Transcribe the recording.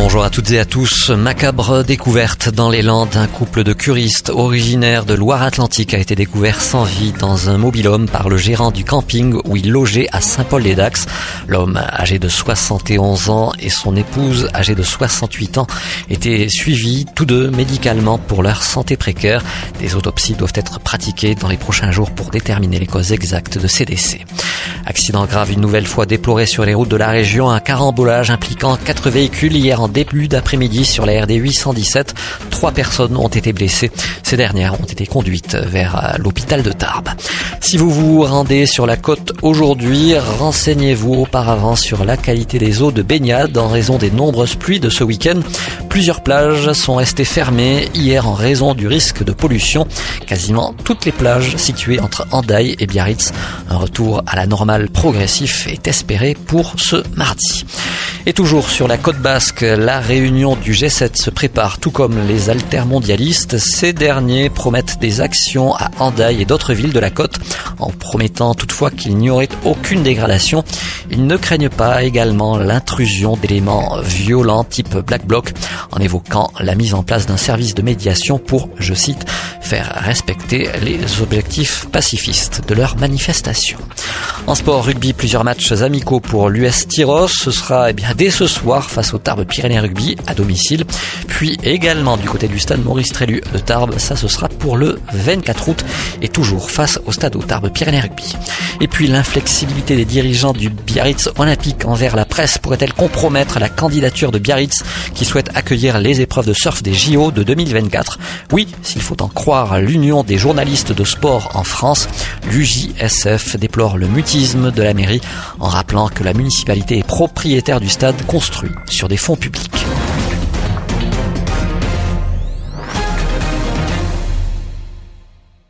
Bonjour à toutes et à tous. Macabre découverte dans les Landes. Un couple de curistes originaires de Loire-Atlantique a été découvert sans vie dans un mobilhome par le gérant du camping où il logeait à Saint-Paul-les-Dax. L'homme âgé de 71 ans et son épouse âgée de 68 ans étaient suivis tous deux médicalement pour leur santé précaire. Des autopsies doivent être pratiquées dans les prochains jours pour déterminer les causes exactes de ces décès. Accident grave une nouvelle fois déploré sur les routes de la région. Un carambolage impliquant quatre véhicules hier en début d'après-midi sur la RD 817. Trois personnes ont été blessées. Ces dernières ont été conduites vers l'hôpital de Tarbes. Si vous vous rendez sur la côte aujourd'hui, renseignez-vous auparavant sur la qualité des eaux de baignade en raison des nombreuses pluies de ce week-end. Plusieurs plages sont restées fermées hier en raison du risque de pollution. Quasiment toutes les plages situées entre Andaille et Biarritz. Un retour à la normale progressif est espéré pour ce mardi. Et toujours sur la côte basque, la réunion du G7 se prépare, tout comme les altermondialistes. Ces derniers promettent des actions à Andaille et d'autres villes de la côte, en promettant toutefois qu'il n'y aurait aucune dégradation. Ils ne craignent pas également l'intrusion d'éléments violents type Black Bloc, en évoquant la mise en place d'un service de médiation pour, je cite, faire respecter les objectifs pacifistes de leur manifestation. En sport rugby, plusieurs matchs amicaux pour l'US Tyros. Ce sera eh bien dès ce soir face au Tarbes Pyrénées Rugby à domicile. Puis également du côté du stade Maurice Trélu de Tarbes, ça ce sera pour le 24 août et toujours face au stade au Tarbes Pyrénées Rugby. Et puis l'inflexibilité des dirigeants du Biarritz Olympique envers la presse pourrait-elle compromettre la candidature de Biarritz qui souhaite accueillir les épreuves de surf des JO de 2024 Oui, s'il faut en croire l'Union des journalistes de sport en France, l'UJSF déplore le mutisme de la mairie en rappelant que la municipalité est propriétaire du stade construit sur des fonds publics.